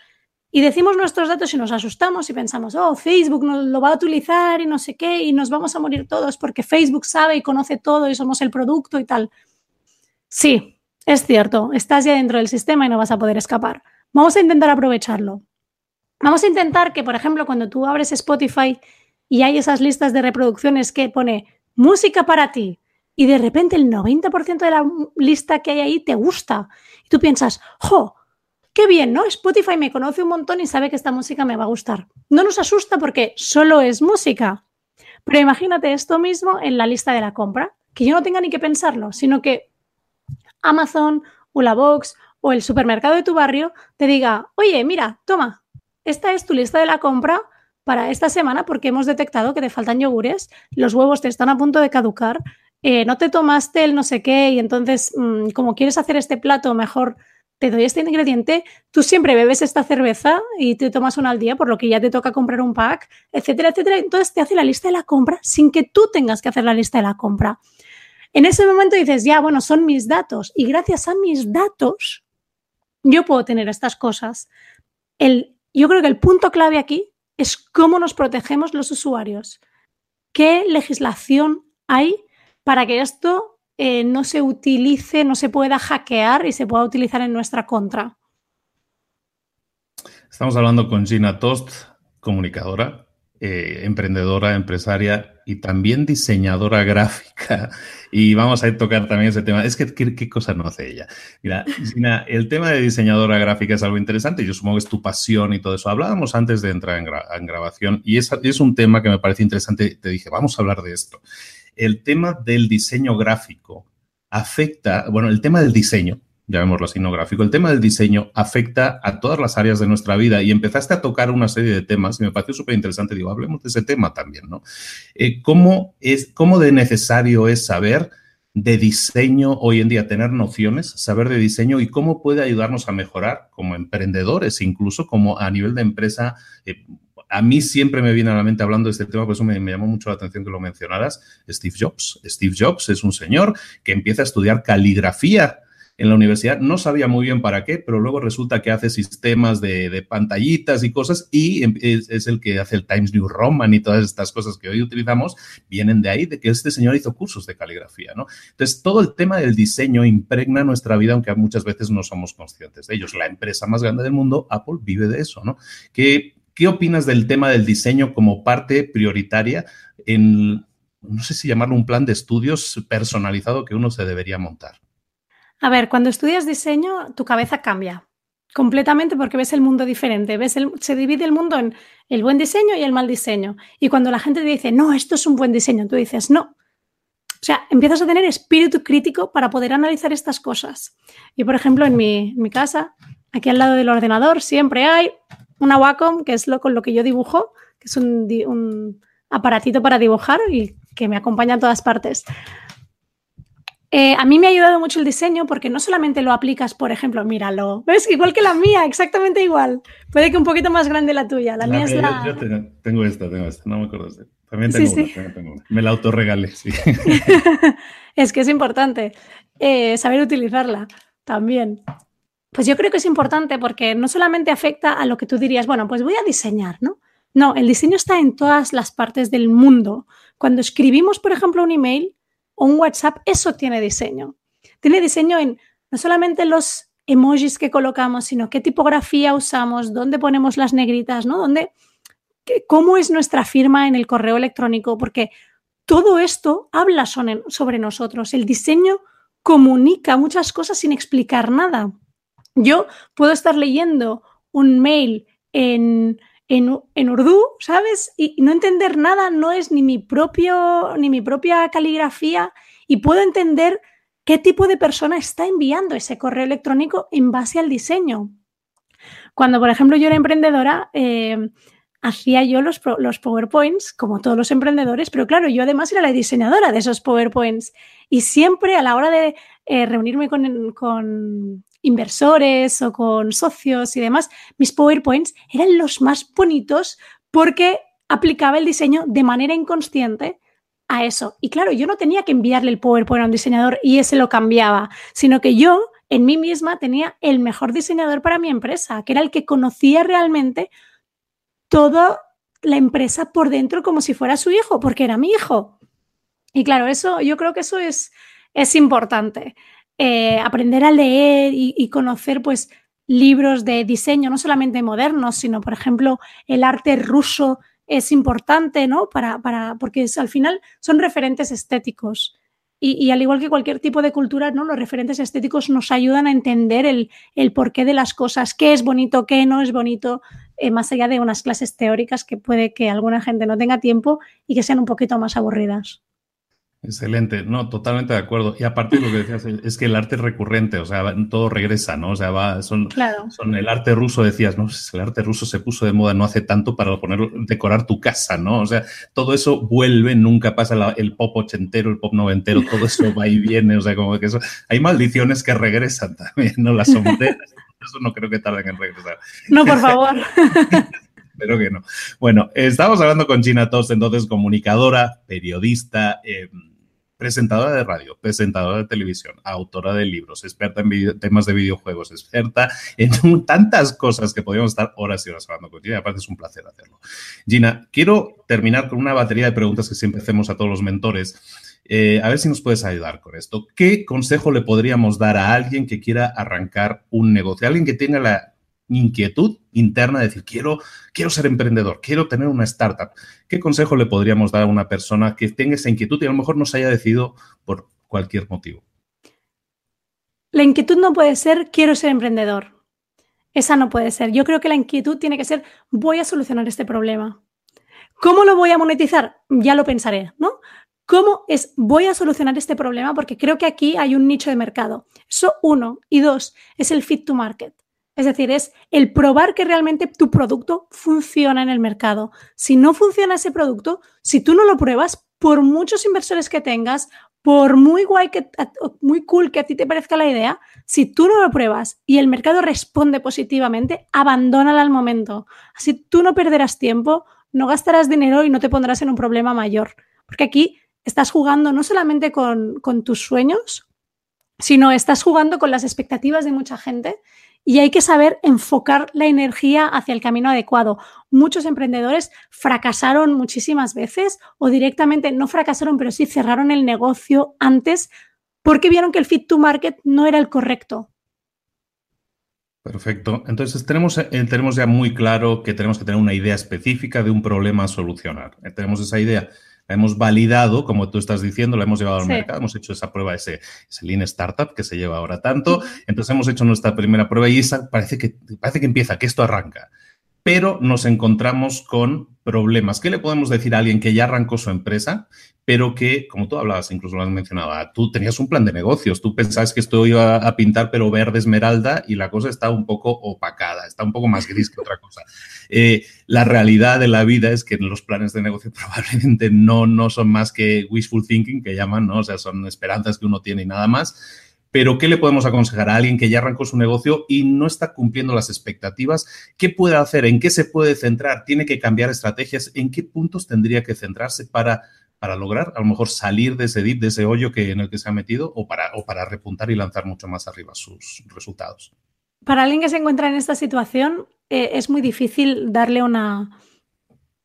Y decimos nuestros datos y nos asustamos y pensamos, oh, Facebook nos lo va a utilizar y no sé qué, y nos vamos a morir todos porque Facebook sabe y conoce todo y somos el producto y tal. Sí, es cierto, estás ya dentro del sistema y no vas a poder escapar. Vamos a intentar aprovecharlo. Vamos a intentar que, por ejemplo, cuando tú abres Spotify y hay esas listas de reproducciones que pone música para ti y de repente el 90% de la lista que hay ahí te gusta y tú piensas, ¡jo! ¡Qué bien! ¿No? Spotify me conoce un montón y sabe que esta música me va a gustar. No nos asusta porque solo es música. Pero imagínate esto mismo en la lista de la compra, que yo no tenga ni que pensarlo, sino que Amazon, Ulabox o el supermercado de tu barrio te diga, oye, mira, toma, esta es tu lista de la compra para esta semana porque hemos detectado que te faltan yogures, los huevos te están a punto de caducar, eh, no te tomaste el no sé qué y entonces mm, como quieres hacer este plato, mejor te doy este ingrediente, tú siempre bebes esta cerveza y te tomas una al día, por lo que ya te toca comprar un pack, etcétera, etcétera. Entonces te hace la lista de la compra sin que tú tengas que hacer la lista de la compra. En ese momento dices, ya, bueno, son mis datos y gracias a mis datos yo puedo tener estas cosas. El yo creo que el punto clave aquí es cómo nos protegemos los usuarios. ¿Qué legislación hay para que esto eh, no se utilice, no se pueda hackear y se pueda utilizar en nuestra contra? Estamos hablando con Gina Tost, comunicadora, eh, emprendedora, empresaria y también diseñadora gráfica. <laughs> Y vamos a tocar también ese tema. Es que, ¿qué, cosa no hace ella? Mira, el tema de diseñadora gráfica es algo interesante. Yo supongo que es tu pasión y todo eso. Hablábamos antes de entrar en, grabación y es, es un tema que me parece interesante. Te dije, vamos a hablar de esto. El tema del diseño gráfico afecta, bueno, el tema del diseño llamémoslo así, no gráfico, el tema del diseño afecta a todas las áreas de nuestra vida y empezaste a tocar una serie de temas y me pareció súper interesante. Digo, hablemos de ese tema también, ¿no? Eh, ¿cómo, es, ¿Cómo de necesario es saber de diseño hoy en día, tener nociones, saber de diseño y cómo puede ayudarnos a mejorar como emprendedores, incluso como a nivel de empresa? Eh, a mí siempre me viene a la mente hablando de este tema, por eso me, me, llamó mucho la atención que lo mencionaras, Steve Jobs. Steve Jobs es un señor que empieza a estudiar caligrafía en la universidad, no sabía muy bien para qué, pero luego resulta que hace sistemas de, pantallitas y cosas y em, es, el que hace el Times New Roman y todas estas cosas que hoy utilizamos, vienen de ahí, de que este señor hizo cursos de caligrafía, ¿no? Entonces, todo el tema del diseño impregna nuestra vida, aunque muchas veces no somos conscientes de ellos. La empresa más grande del mundo, Apple, vive de eso, ¿no? ¿Qué, qué opinas del tema del diseño como parte prioritaria en, no sé si llamarlo un plan de estudios personalizado que uno se debería montar? A ver, cuando estudias diseño, tu cabeza cambia completamente porque ves el mundo diferente. Ves se divide el mundo en el buen diseño y el mal diseño. Y cuando la gente te dice, no, esto es un buen diseño, tú dices, no. O sea, empiezas a tener espíritu crítico para poder analizar estas cosas. Y por ejemplo, en mi, casa, aquí al lado del ordenador, siempre hay una Wacom, que es lo con lo que yo dibujo, que es un, un aparatito para dibujar y que me acompaña a todas partes. Eh, a mí me ha ayudado mucho el diseño porque no solamente lo aplicas, por ejemplo, míralo, ¿ves? Igual que la mía, exactamente igual. Puede que un poquito más grande la tuya. La, mía es la. Yo, tengo, esta, tengo esta, no me acuerdo. De... También tengo, sí, una, tengo una. Me la autorregalé, sí. <laughs> es que es importante eh, saber utilizarla también. Pues yo creo que es importante porque no solamente afecta a lo que tú dirías, bueno, pues voy a diseñar, ¿no? No, el diseño está en todas las partes del mundo. Cuando escribimos, por ejemplo, un email, o un WhatsApp, eso tiene diseño. Tiene diseño en no solamente los emojis que colocamos, sino qué tipografía usamos, dónde ponemos las negritas, ¿no? ¿Dónde, cómo es nuestra firma en el correo electrónico, porque todo esto habla sobre nosotros. El diseño comunica muchas cosas sin explicar nada. Yo puedo estar leyendo un mail en, en, en Urdu, ¿sabes? Y, no entender nada no es ni mi, propio, ni mi propia caligrafía y puedo entender qué tipo de persona está enviando ese correo electrónico en base al diseño. Cuando, por ejemplo, yo era emprendedora, eh, hacía yo los, los, PowerPoints, como todos los emprendedores, pero claro, yo además era la diseñadora de esos PowerPoints y siempre a la hora de eh, reunirme con, inversores o con socios y demás, mis PowerPoints eran los más bonitos porque aplicaba el diseño de manera inconsciente a eso. Y claro, yo no tenía que enviarle el PowerPoint a un diseñador y ese lo cambiaba, sino que yo en mí misma tenía el mejor diseñador para mi empresa, que era el que conocía realmente toda la empresa por dentro como si fuera su hijo, porque era mi hijo. Y claro, eso yo creo que eso es, es importante. Eh, aprender a leer y, conocer pues libros de diseño, no solamente modernos, sino por ejemplo el arte ruso es importante, ¿no? Para, para, porque al final son referentes estéticos. Y, al igual que cualquier tipo de cultura, ¿no? Los referentes estéticos nos ayudan a entender el, porqué de las cosas, qué es bonito, qué no es bonito, eh, más allá de unas clases teóricas que puede que alguna gente no tenga tiempo y que sean un poquito más aburridas. Excelente, no, totalmente de acuerdo. Y aparte lo que decías es que el arte es recurrente, o sea, todo regresa, ¿no? O sea, va, son, son el arte ruso, decías, ¿no? El arte ruso se puso de moda no hace tanto para poner, decorar tu casa, ¿no? O sea, todo eso vuelve, nunca pasa el pop ochentero, el pop noventero, todo eso va y viene, o sea, como que eso, hay maldiciones que regresan también, ¿no? Las sombreras, <laughs> eso no creo que tarden en regresar. No, por favor. <laughs> Espero que no. Bueno, estamos hablando con China Tost, entonces comunicadora, periodista, eh, presentadora de radio, presentadora de televisión, autora de libros, experta en temas de videojuegos, experta en <laughs> tantas cosas que podríamos estar horas y horas hablando contigo. Y aparte es un placer hacerlo. Gina, quiero terminar con una batería de preguntas que siempre hacemos a todos los mentores. Eh, a ver si nos puedes ayudar con esto. ¿Qué consejo le podríamos dar a alguien que quiera arrancar un negocio? Alguien que tenga la inquietud interna de decir, quiero, quiero ser emprendedor, quiero tener una startup. ¿Qué consejo le podríamos dar a una persona que tenga esa inquietud y a lo mejor no se haya decidido por cualquier motivo? La inquietud no puede ser, quiero ser emprendedor. Esa no puede ser. Yo creo que la inquietud tiene que ser, voy a solucionar este problema. ¿Cómo lo voy a monetizar? Ya lo pensaré, ¿no? ¿Cómo es, voy a solucionar este problema? Porque creo que aquí hay un nicho de mercado. Eso uno. Y dos, es el fit to market. Es decir, es el probar que realmente tu producto funciona en el mercado. Si no funciona ese producto, si tú no lo pruebas, por muchos inversores que tengas, por muy guay que muy cool que a ti te parezca la idea, si tú no lo pruebas y el mercado responde positivamente, abandónala al momento. Así tú no perderás tiempo, no gastarás dinero y no te pondrás en un problema mayor. Porque aquí estás jugando no solamente con, con tus sueños, sino estás jugando con las expectativas de mucha gente y hay que saber enfocar la energía hacia el camino adecuado. Muchos emprendedores fracasaron muchísimas veces o directamente no fracasaron, pero sí cerraron el negocio antes porque vieron que el fit to market no era el correcto. Perfecto. Entonces tenemos, eh, tenemos ya muy claro que tenemos que tener una idea específica de un problema a solucionar. Eh, tenemos esa idea la hemos validado, como tú estás diciendo, la hemos llevado al mercado, hemos hecho esa prueba, ese, ese Lean Startup que se lleva ahora tanto. Entonces hemos hecho nuestra primera prueba y esa parece que, parece que empieza, que esto arranca. Pero nos encontramos con problemas. ¿Qué le podemos decir a alguien que ya arrancó su empresa, pero que, como tú hablabas, incluso lo has mencionado, ah, tú tenías un plan de negocios, tú pensabas que esto iba a pintar pero verde esmeralda y la cosa está un poco opacada, está un poco más gris que otra cosa. Eh, la realidad de la vida es que los planes de negocio <laughs> probablemente no, no son más que wishful thinking, que llaman, ¿no? O sea, son esperanzas que uno tiene y nada más. Pero, ¿qué le podemos aconsejar a alguien que ya arrancó su negocio y no está cumpliendo las expectativas? ¿Qué puede hacer? ¿En qué se puede centrar? ¿Tiene que cambiar estrategias? ¿En qué puntos tendría que centrarse para, para lograr a lo mejor salir de ese dip, de ese hoyo que, en el que se ha metido o para, o para repuntar y lanzar mucho más arriba sus resultados? Para alguien que se encuentra en esta situación, eh, es muy difícil darle una,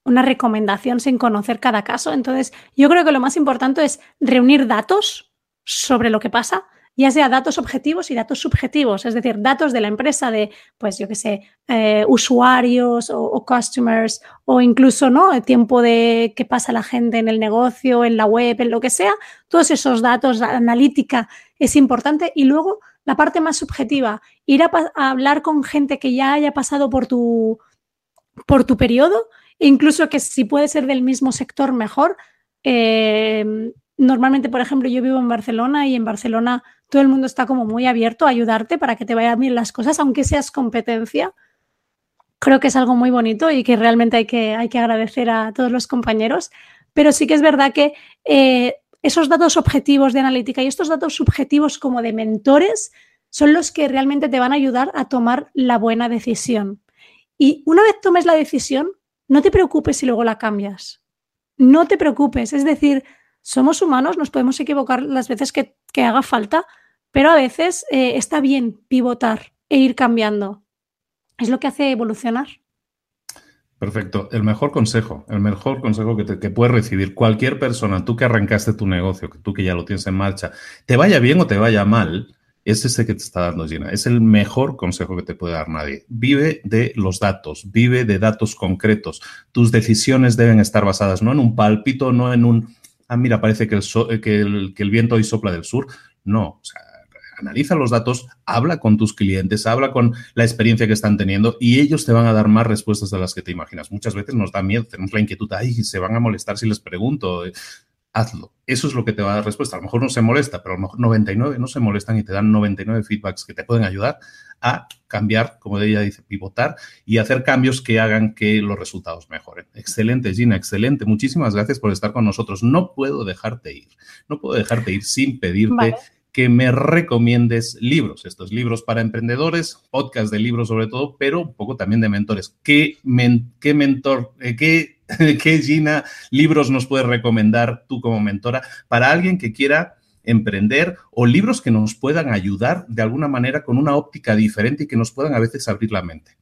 una recomendación sin conocer cada caso. Entonces, yo creo que lo más importante es reunir datos sobre lo que pasa ya sea datos objetivos y datos subjetivos, es decir, datos de la empresa de, pues yo qué sé, eh, usuarios o, customers o incluso, ¿no? El tiempo de que pasa la gente en el negocio, en la web, en lo que sea, todos esos datos, la analítica es importante y luego la parte más subjetiva, ir a, hablar con gente que ya haya pasado por tu, por tu periodo, incluso que si puede ser del mismo sector mejor. Eh, normalmente, por ejemplo, yo vivo en Barcelona y en Barcelona todo el mundo está como muy abierto a ayudarte para que te vayan bien las cosas, aunque seas competencia. Creo que es algo muy bonito y que realmente hay que, hay que agradecer a todos los compañeros. Pero sí que es verdad que eh, esos datos objetivos de analítica y estos datos subjetivos como de mentores son los que realmente te van a ayudar a tomar la buena decisión. Y una vez tomes la decisión, no te preocupes si luego la cambias. No te preocupes. Es decir, somos humanos, nos podemos equivocar las veces que, que haga falta, pero a veces eh, está bien pivotar e ir cambiando. Es lo que hace evolucionar. Perfecto. El mejor consejo, el mejor consejo que, te, puedes recibir cualquier persona, tú que arrancaste tu negocio, que tú que ya lo tienes en marcha, te vaya bien o te vaya mal, es ese que te está dando Gina. Es el mejor consejo que te puede dar nadie. Vive de los datos, vive de datos concretos. Tus decisiones deben estar basadas no en un pálpito, no en un, ah, mira, parece que el, que el, que el viento hoy sopla del sur. No, o sea, analiza los datos, habla con tus clientes, habla con la experiencia que están teniendo y ellos te van a dar más respuestas de las que te imaginas. Muchas veces nos da miedo, tenemos la inquietud, ay, se van a molestar si les pregunto. Hazlo. Eso es lo que te va a dar respuesta. A lo mejor no se molesta, pero a lo mejor 99 no se molestan y te dan 99 feedbacks que te pueden ayudar a cambiar, como ella dice, pivotar y hacer cambios que hagan que los resultados mejoren. Excelente, Gina, excelente. Muchísimas gracias por estar con nosotros. No puedo dejarte ir. No puedo dejarte ir sin pedirte que me recomiendes libros, estos libros para emprendedores, podcast de libros sobre todo, pero un poco también de mentores. ¿Qué, qué mentor, eh, qué <laughs> ¿Qué, Gina, libros nos puedes recomendar tú como mentora para alguien que quiera emprender o libros que nos puedan ayudar de alguna manera con una óptica diferente y que nos puedan a veces abrir la mente?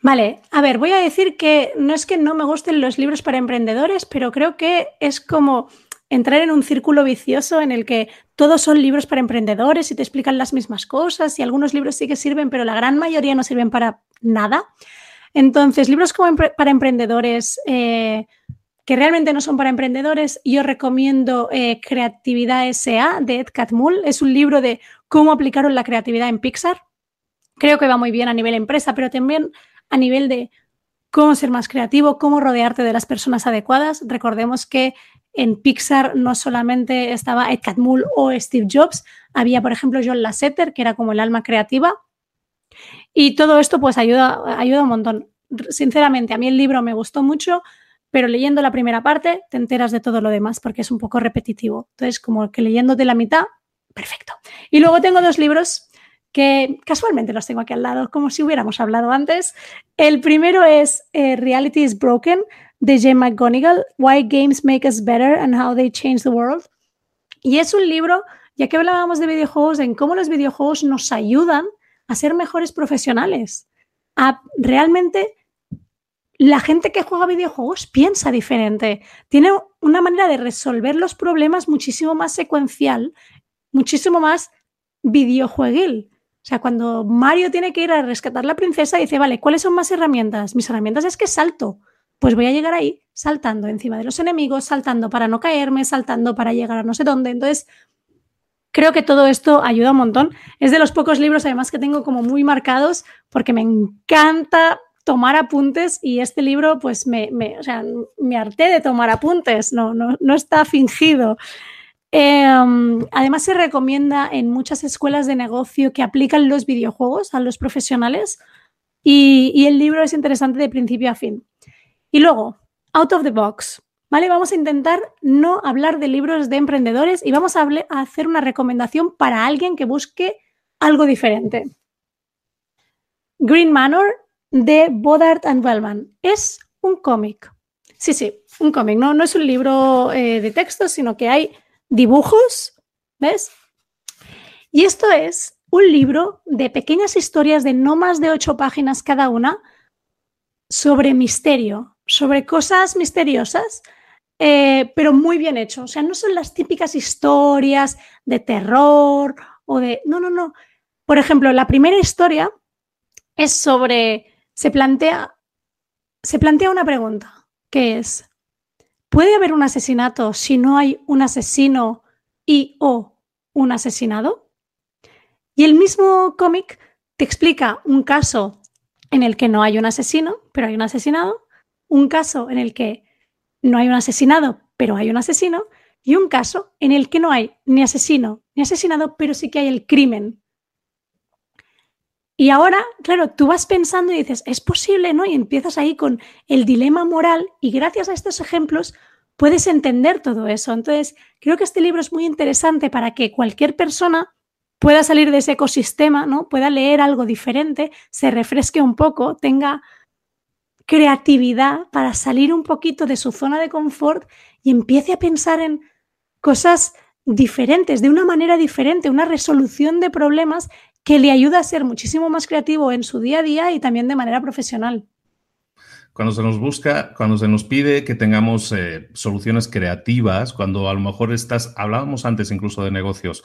Vale, a ver, voy a decir que no es que no me gusten los libros para emprendedores, pero creo que es como entrar en un círculo vicioso en el que todos son libros para emprendedores y te explican las mismas cosas y algunos libros sí que sirven, pero la gran mayoría no sirven para nada. Entonces, libros como para emprendedores eh, que realmente no son para emprendedores, yo recomiendo eh, Creatividad SA de Ed Catmull. Es un libro de cómo aplicaron la creatividad en Pixar. Creo que va muy bien a nivel empresa, pero también a nivel de cómo ser más creativo, cómo rodearte de las personas adecuadas. Recordemos que en Pixar no solamente estaba Ed Catmull o Steve Jobs, había, por ejemplo, John Lasseter, que era como el alma creativa. Y todo esto pues ayuda, ayuda un montón. Sinceramente, a mí el libro me gustó mucho, pero leyendo la primera parte te enteras de todo lo demás porque es un poco repetitivo. Entonces, como que leyéndote la mitad, perfecto. Y luego tengo dos libros que casualmente los tengo aquí al lado, como si hubiéramos hablado antes. El primero es eh, Reality is Broken de Jane McGonigal, Why Games Make Us Better and How They Change the World. Y es un libro, ya que hablábamos de videojuegos, en cómo los videojuegos nos ayudan a ser mejores profesionales, a realmente la gente que juega videojuegos piensa diferente, tiene una manera de resolver los problemas muchísimo más secuencial, muchísimo más videojueguil. O sea, cuando Mario tiene que ir a rescatar la princesa, dice, vale, ¿cuáles son más herramientas? Mis herramientas es que salto. Pues voy a llegar ahí saltando encima de los enemigos, saltando para no caerme, saltando para llegar a no sé dónde. Entonces, creo que todo esto ayuda un montón. Es de los pocos libros, además, que tengo como muy marcados, porque me encanta tomar apuntes y este libro, pues me, o sea, me harté de tomar apuntes, no, no, no está fingido. Em, además, se recomienda en muchas escuelas de negocio que aplican los videojuegos a los profesionales y, el libro es interesante de principio a fin. Y luego, out of the box. ¿Vale? Vamos a intentar no hablar de libros de emprendedores y vamos a, hacer una recomendación para alguien que busque algo diferente. Green Manor de Bodart and Wellman. Es un cómic. Sí, sí, un cómic. No, no es un libro eh, de texto, sino que hay dibujos, ¿ves? Y esto es un libro de pequeñas historias de no más de ocho páginas cada una sobre misterio, sobre cosas misteriosas, eh, pero muy bien hecho. O sea, no son las típicas historias de terror o de... No, no, no. Por ejemplo, la primera historia es sobre... Se plantea, se plantea una pregunta, que es, ¿Puede haber un asesinato si no hay un asesino y o un asesinado? Y el mismo cómic te explica un caso en el que no hay un asesino, pero hay un asesinado, un caso en el que no hay un asesinado, pero hay un asesino, y un caso en el que no hay ni asesino ni asesinado, pero sí que hay el crimen. Y ahora, claro, tú vas pensando y dices, es posible, ¿no? Y empiezas ahí con el dilema moral y gracias a estos ejemplos puedes entender todo eso. Entonces, creo que este libro es muy interesante para que cualquier persona pueda salir de ese ecosistema, ¿no? Pueda leer algo diferente, se refresque un poco, tenga creatividad para salir un poquito de su zona de confort y empiece a pensar en cosas diferentes, de una manera diferente, una resolución de problemas que le ayuda a ser muchísimo más creativo en su día a día y también de manera profesional. Cuando se nos busca, cuando se nos pide que tengamos eh, soluciones creativas, cuando a lo mejor estás, hablábamos antes incluso de negocios,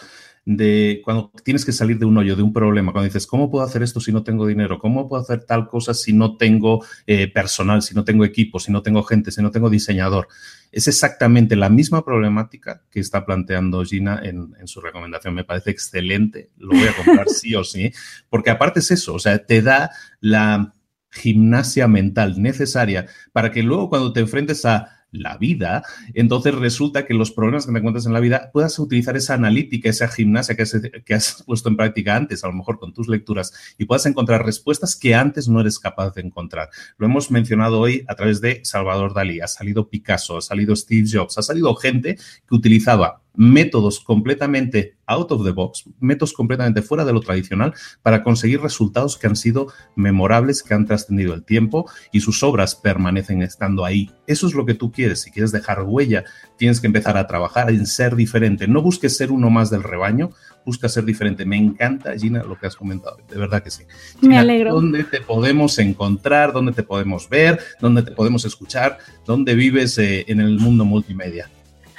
de cuando tienes que salir de un hoyo, de un problema, cuando dices, ¿cómo puedo hacer esto si no tengo dinero? ¿Cómo puedo hacer tal cosa si no tengo eh, personal, si no tengo equipo, si no tengo gente, si no tengo diseñador? Es exactamente la misma problemática que está planteando Gina en, en su recomendación. Me parece excelente, lo voy a comprar <laughs> sí o sí, porque aparte es eso, o sea, te da la gimnasia mental necesaria para que luego cuando te enfrentes a la vida, entonces resulta que los problemas que te encuentras en la vida puedas utilizar esa analítica, esa gimnasia que has, que has, <laughs> puesto en práctica antes, a lo mejor con tus lecturas, y puedas encontrar respuestas que antes no eres capaz de encontrar. Lo hemos mencionado hoy a través de Salvador Dalí, ha salido Picasso, ha salido Steve Jobs, ha salido gente que utilizaba métodos completamente out of the box, métodos completamente fuera de lo tradicional para conseguir resultados que han sido memorables, que han trascendido el tiempo y sus obras permanecen estando ahí. Eso es lo que tú quieres. Si quieres dejar huella, tienes que empezar a trabajar en ser diferente. No busques ser uno más del rebaño, busca ser diferente. Me encanta, Gina, lo que has comentado. De verdad que sí. Me alegro. ¿Dónde te podemos encontrar? ¿Dónde te podemos ver? ¿Dónde te podemos escuchar? ¿Dónde vives eh, en el mundo multimedia?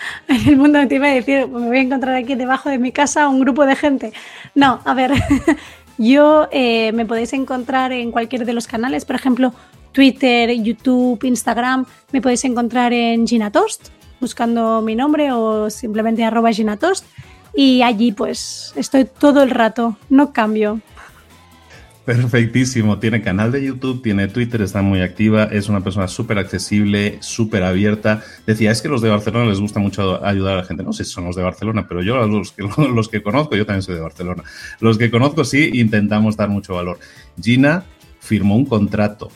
<laughs> En el mundo multimedia, decir, me voy a encontrar aquí debajo de mi casa un grupo de gente. No, a ver, <laughs> yo eh, me podéis encontrar en cualquier de los canales, por ejemplo, Twitter, YouTube, Instagram, me podéis encontrar en Gina Toast, buscando mi nombre o simplemente arroba Gina Toast. Y allí pues estoy todo el rato, no cambio. Perfectísimo. Tiene canal de YouTube, tiene Twitter, está muy activa, es una persona súper accesible, súper abierta. Decía, es que los de Barcelona les gusta mucho ayudar a la gente. No sé si son los de Barcelona, pero yo los que, <laughs> los que conozco, yo también soy de Barcelona, los que conozco sí intentamos dar mucho valor. Gina firmó un contrato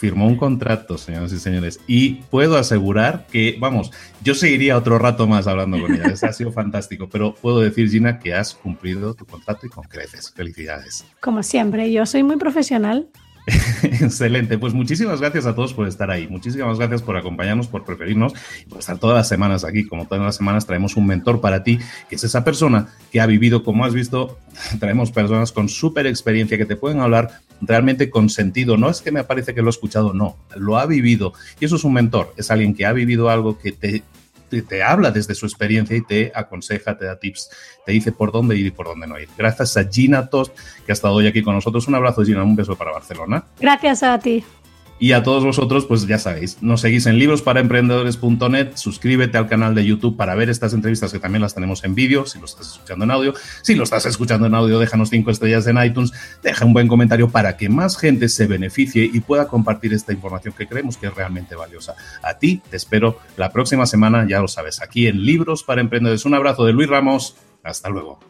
firmó un contrato, señoras y señores, y puedo asegurar que, vamos, yo seguiría otro rato más hablando con ella, ha sido fantástico, pero puedo decir, Gina, que has cumplido tu contrato y con creces. Felicidades. Como siempre, yo soy muy profesional. <laughs> Excelente, pues muchísimas gracias a todos por estar ahí, muchísimas gracias por acompañarnos, por preferirnos y por estar todas las semanas aquí. Como todas las semanas traemos un mentor para ti, que es esa persona que ha vivido, como has visto, <laughs> traemos personas con súper experiencia que te pueden hablar realmente con sentido. No es que me parece que lo he escuchado, no, lo ha vivido. Y eso es un mentor, es alguien que ha vivido algo que te te, habla desde su experiencia y te aconseja, te da tips, te dice por dónde ir y por dónde no ir. Gracias a Gina Tost, que ha estado hoy aquí con nosotros. Un abrazo, Gina, un beso para Barcelona. Gracias a ti. Y a todos vosotros, pues ya sabéis, nos seguís en librosparaemprendedores.net, suscríbete al canal de YouTube para ver estas entrevistas que también las tenemos en vídeo, si lo estás escuchando en audio. Si lo estás escuchando en audio, déjanos cinco estrellas en iTunes, deja un buen comentario para que más gente se beneficie y pueda compartir esta información que creemos que es realmente valiosa. A ti te espero la próxima semana, ya lo sabes, aquí en Libros para Emprendedores. Un abrazo de Luis Ramos, hasta luego.